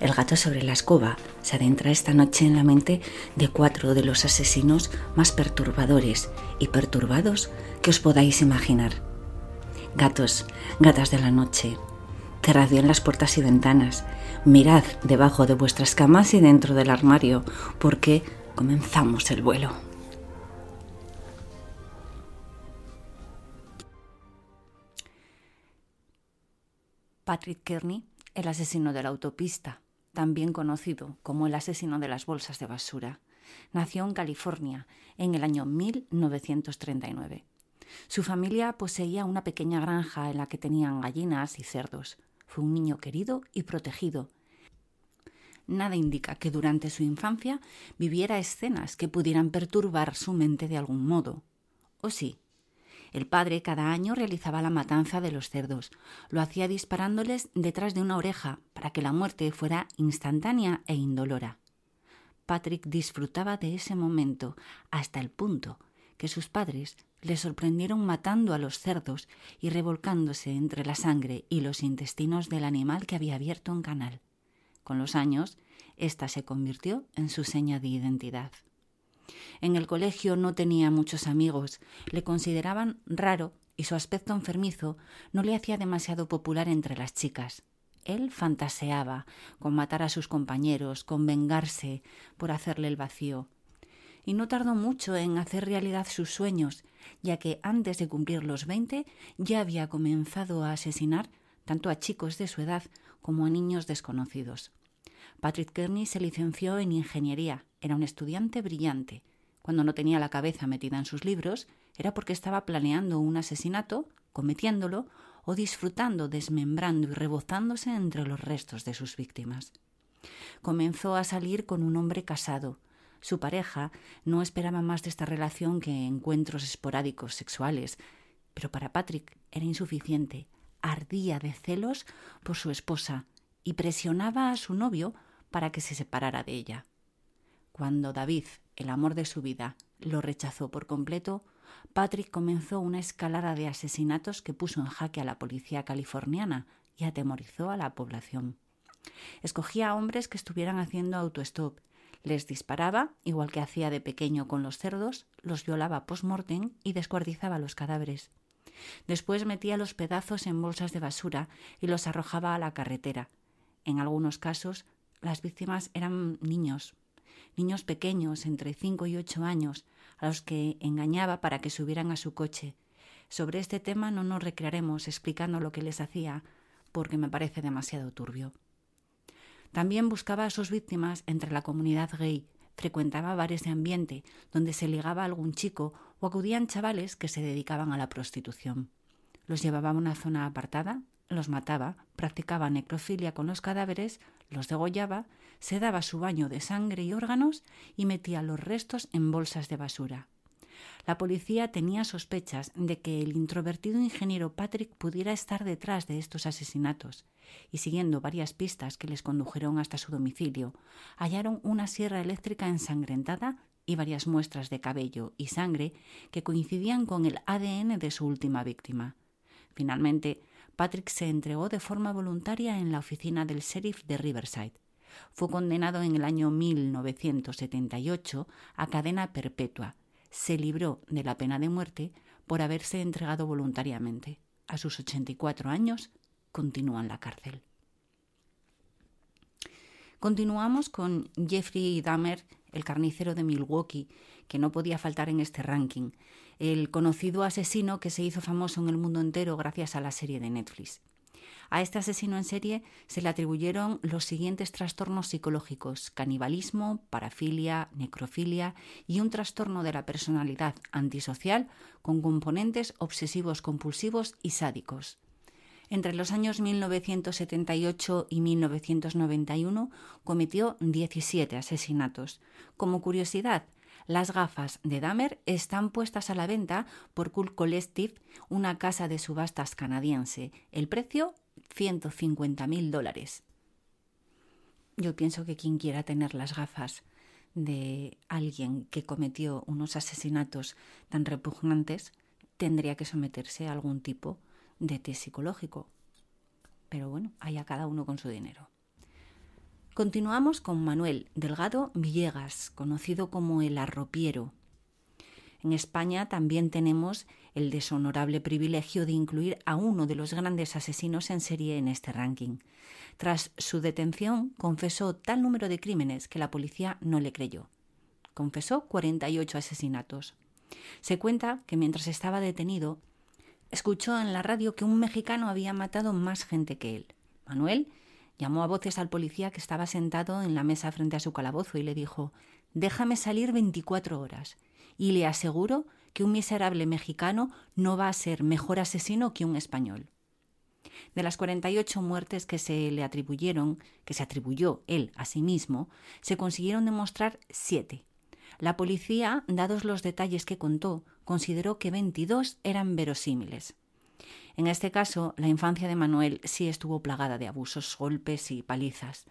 El gato sobre la escoba se adentra esta noche en la mente de cuatro de los asesinos más perturbadores y perturbados que os podáis imaginar. Gatos, gatas de la noche, cerrad bien las puertas y ventanas, mirad debajo de vuestras camas y dentro del armario, porque comenzamos el vuelo. Patrick Kearney, el asesino de la autopista, también conocido como el asesino de las bolsas de basura, nació en California en el año 1939. Su familia poseía una pequeña granja en la que tenían gallinas y cerdos. Fue un niño querido y protegido. Nada indica que durante su infancia viviera escenas que pudieran perturbar su mente de algún modo. ¿O sí? El padre cada año realizaba la matanza de los cerdos. Lo hacía disparándoles detrás de una oreja para que la muerte fuera instantánea e indolora. Patrick disfrutaba de ese momento hasta el punto que sus padres le sorprendieron matando a los cerdos y revolcándose entre la sangre y los intestinos del animal que había abierto un canal. Con los años, esta se convirtió en su seña de identidad. En el colegio no tenía muchos amigos, le consideraban raro y su aspecto enfermizo no le hacía demasiado popular entre las chicas. Él fantaseaba con matar a sus compañeros, con vengarse por hacerle el vacío. Y no tardó mucho en hacer realidad sus sueños, ya que antes de cumplir los veinte ya había comenzado a asesinar tanto a chicos de su edad como a niños desconocidos. Patrick Kearney se licenció en ingeniería, era un estudiante brillante. Cuando no tenía la cabeza metida en sus libros, era porque estaba planeando un asesinato, cometiéndolo o disfrutando, desmembrando y rebozándose entre los restos de sus víctimas. Comenzó a salir con un hombre casado. Su pareja no esperaba más de esta relación que encuentros esporádicos sexuales, pero para Patrick era insuficiente. Ardía de celos por su esposa y presionaba a su novio para que se separara de ella. Cuando David, el amor de su vida, lo rechazó por completo, Patrick comenzó una escalada de asesinatos que puso en jaque a la policía californiana y atemorizó a la población. Escogía a hombres que estuvieran haciendo autostop, les disparaba, igual que hacía de pequeño con los cerdos, los violaba post-mortem y descuartizaba los cadáveres. Después metía los pedazos en bolsas de basura y los arrojaba a la carretera. En algunos casos las víctimas eran niños, niños pequeños entre cinco y ocho años, a los que engañaba para que subieran a su coche. Sobre este tema no nos recrearemos explicando lo que les hacía, porque me parece demasiado turbio. También buscaba a sus víctimas entre la comunidad gay, frecuentaba bares de ambiente donde se ligaba a algún chico o acudían chavales que se dedicaban a la prostitución. Los llevaba a una zona apartada, los mataba, practicaba necrofilia con los cadáveres, los degollaba, se daba su baño de sangre y órganos y metía los restos en bolsas de basura. La policía tenía sospechas de que el introvertido ingeniero Patrick pudiera estar detrás de estos asesinatos, y siguiendo varias pistas que les condujeron hasta su domicilio, hallaron una sierra eléctrica ensangrentada y varias muestras de cabello y sangre que coincidían con el ADN de su última víctima. Finalmente, Patrick se entregó de forma voluntaria en la oficina del sheriff de Riverside. Fue condenado en el año 1978 a cadena perpetua. Se libró de la pena de muerte por haberse entregado voluntariamente. A sus 84 años continúa en la cárcel. Continuamos con Jeffrey Dahmer, el carnicero de Milwaukee, que no podía faltar en este ranking el conocido asesino que se hizo famoso en el mundo entero gracias a la serie de Netflix. A este asesino en serie se le atribuyeron los siguientes trastornos psicológicos canibalismo, parafilia, necrofilia y un trastorno de la personalidad antisocial con componentes obsesivos compulsivos y sádicos. Entre los años 1978 y 1991 cometió 17 asesinatos. Como curiosidad, las gafas de Dahmer están puestas a la venta por Cool Collective, una casa de subastas canadiense. El precio, 150 mil dólares. Yo pienso que quien quiera tener las gafas de alguien que cometió unos asesinatos tan repugnantes tendría que someterse a algún tipo de test psicológico. Pero bueno, allá cada uno con su dinero. Continuamos con Manuel Delgado Villegas, conocido como el arropiero. En España también tenemos el deshonorable privilegio de incluir a uno de los grandes asesinos en serie en este ranking. Tras su detención, confesó tal número de crímenes que la policía no le creyó. Confesó 48 asesinatos. Se cuenta que mientras estaba detenido, escuchó en la radio que un mexicano había matado más gente que él. Manuel llamó a voces al policía que estaba sentado en la mesa frente a su calabozo y le dijo Déjame salir 24 horas y le aseguro que un miserable mexicano no va a ser mejor asesino que un español. De las 48 muertes que se le atribuyeron, que se atribuyó él a sí mismo, se consiguieron demostrar siete. La policía, dados los detalles que contó, consideró que 22 eran verosímiles. En este caso, la infancia de Manuel sí estuvo plagada de abusos, golpes y palizas.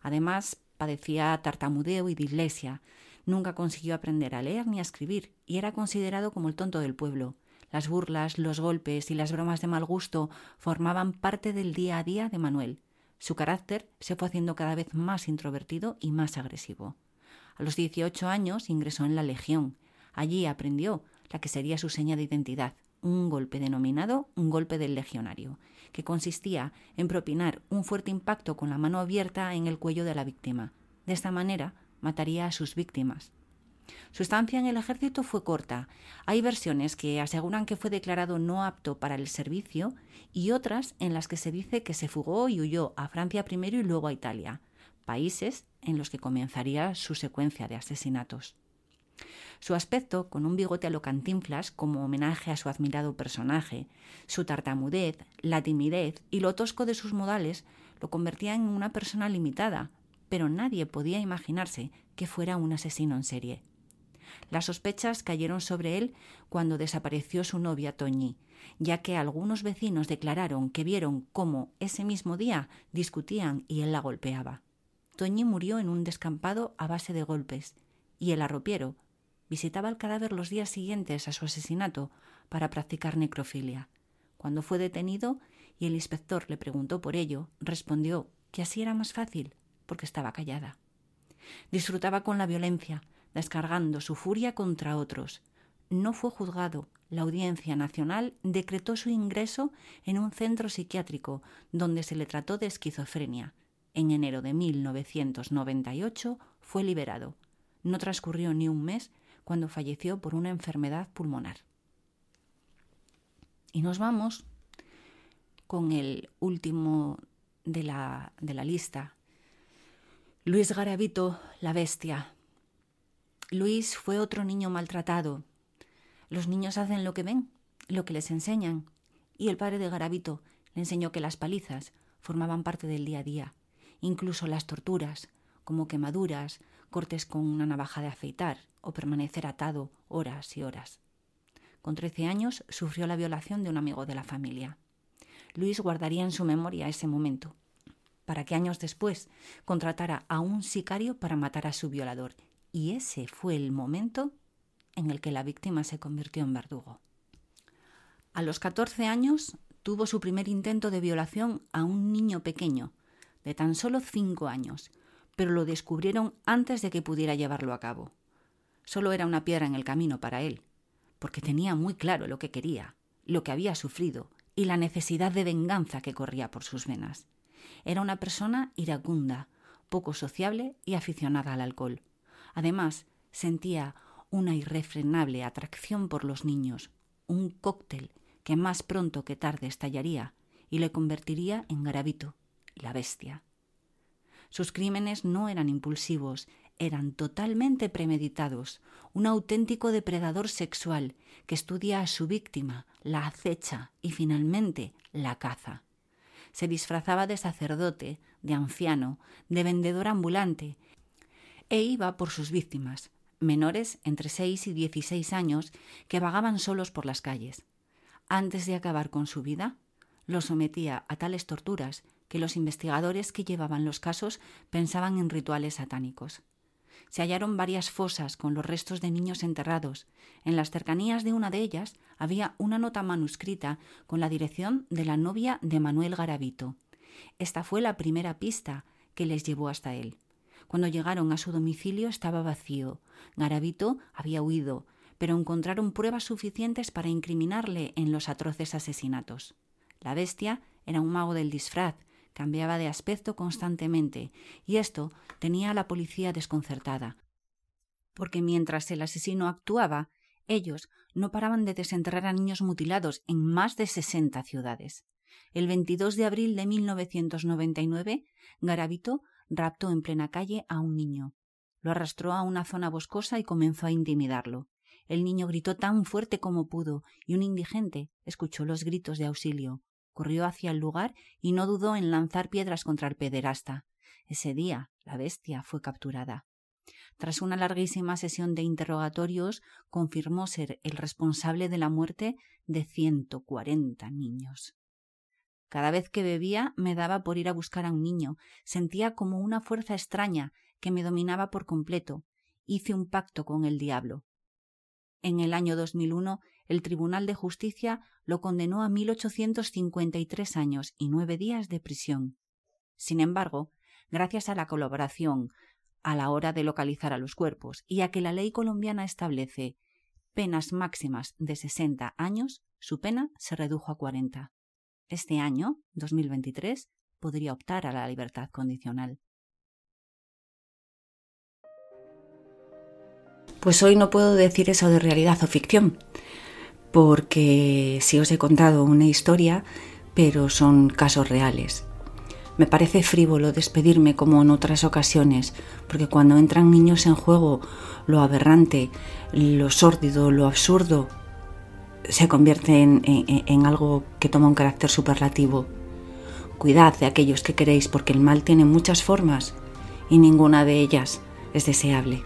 Además, padecía tartamudeo y dislexia. Nunca consiguió aprender a leer ni a escribir y era considerado como el tonto del pueblo. Las burlas, los golpes y las bromas de mal gusto formaban parte del día a día de Manuel. Su carácter se fue haciendo cada vez más introvertido y más agresivo. A los 18 años ingresó en la Legión. Allí aprendió la que sería su seña de identidad, un golpe denominado un golpe del legionario, que consistía en propinar un fuerte impacto con la mano abierta en el cuello de la víctima. De esta manera mataría a sus víctimas. Su estancia en el ejército fue corta. Hay versiones que aseguran que fue declarado no apto para el servicio y otras en las que se dice que se fugó y huyó a Francia primero y luego a Italia, países en los que comenzaría su secuencia de asesinatos. Su aspecto, con un bigote a lo cantinflas como homenaje a su admirado personaje, su tartamudez, la timidez y lo tosco de sus modales lo convertían en una persona limitada, pero nadie podía imaginarse que fuera un asesino en serie. Las sospechas cayeron sobre él cuando desapareció su novia Toñi, ya que algunos vecinos declararon que vieron cómo ese mismo día discutían y él la golpeaba. Toñi murió en un descampado a base de golpes, y el arropiero visitaba el cadáver los días siguientes a su asesinato para practicar necrofilia. Cuando fue detenido y el inspector le preguntó por ello, respondió que así era más fácil, porque estaba callada. Disfrutaba con la violencia, descargando su furia contra otros. No fue juzgado. La Audiencia Nacional decretó su ingreso en un centro psiquiátrico donde se le trató de esquizofrenia. En enero de 1998 fue liberado. No transcurrió ni un mes cuando falleció por una enfermedad pulmonar. Y nos vamos con el último de la, de la lista. Luis Garavito, la bestia. Luis fue otro niño maltratado. Los niños hacen lo que ven, lo que les enseñan, y el padre de Garavito le enseñó que las palizas formaban parte del día a día, incluso las torturas, como quemaduras, cortes con una navaja de afeitar o permanecer atado horas y horas. Con trece años sufrió la violación de un amigo de la familia. Luis guardaría en su memoria ese momento, para que años después contratara a un sicario para matar a su violador y ese fue el momento en el que la víctima se convirtió en verdugo. A los 14 años tuvo su primer intento de violación a un niño pequeño, de tan solo cinco años, pero lo descubrieron antes de que pudiera llevarlo a cabo. Solo era una piedra en el camino para él, porque tenía muy claro lo que quería, lo que había sufrido y la necesidad de venganza que corría por sus venas. Era una persona iracunda, poco sociable y aficionada al alcohol. Además, sentía una irrefrenable atracción por los niños, un cóctel que más pronto que tarde estallaría y le convertiría en Garavito, la bestia. Sus crímenes no eran impulsivos, eran totalmente premeditados, un auténtico depredador sexual que estudia a su víctima, la acecha y finalmente la caza. Se disfrazaba de sacerdote, de anciano, de vendedor ambulante e iba por sus víctimas, menores entre 6 y 16 años que vagaban solos por las calles. Antes de acabar con su vida, los sometía a tales torturas que los investigadores que llevaban los casos pensaban en rituales satánicos. Se hallaron varias fosas con los restos de niños enterrados. En las cercanías de una de ellas había una nota manuscrita con la dirección de la novia de Manuel Garavito. Esta fue la primera pista que les llevó hasta él. Cuando llegaron a su domicilio estaba vacío. Garavito había huido, pero encontraron pruebas suficientes para incriminarle en los atroces asesinatos. La bestia era un mago del disfraz, cambiaba de aspecto constantemente, y esto tenía a la policía desconcertada, porque mientras el asesino actuaba, ellos no paraban de desenterrar a niños mutilados en más de sesenta ciudades. El 22 de abril de 1999, Garavito raptó en plena calle a un niño. Lo arrastró a una zona boscosa y comenzó a intimidarlo. El niño gritó tan fuerte como pudo y un indigente escuchó los gritos de auxilio. Corrió hacia el lugar y no dudó en lanzar piedras contra el pederasta. Ese día la bestia fue capturada. Tras una larguísima sesión de interrogatorios, confirmó ser el responsable de la muerte de ciento cuarenta niños. Cada vez que bebía me daba por ir a buscar a un niño. Sentía como una fuerza extraña que me dominaba por completo. Hice un pacto con el diablo. En el año 2001, el Tribunal de Justicia lo condenó a 1853 años y nueve días de prisión. Sin embargo, gracias a la colaboración a la hora de localizar a los cuerpos y a que la ley colombiana establece penas máximas de 60 años, su pena se redujo a 40 este año, 2023, podría optar a la libertad condicional. Pues hoy no puedo decir eso de realidad o ficción, porque sí os he contado una historia, pero son casos reales. Me parece frívolo despedirme como en otras ocasiones, porque cuando entran niños en juego, lo aberrante, lo sórdido, lo absurdo, se convierte en, algo que toma un carácter superlativo. Cuidad de aquellos que queréis porque el mal tiene muchas formas y ninguna de ellas es deseable.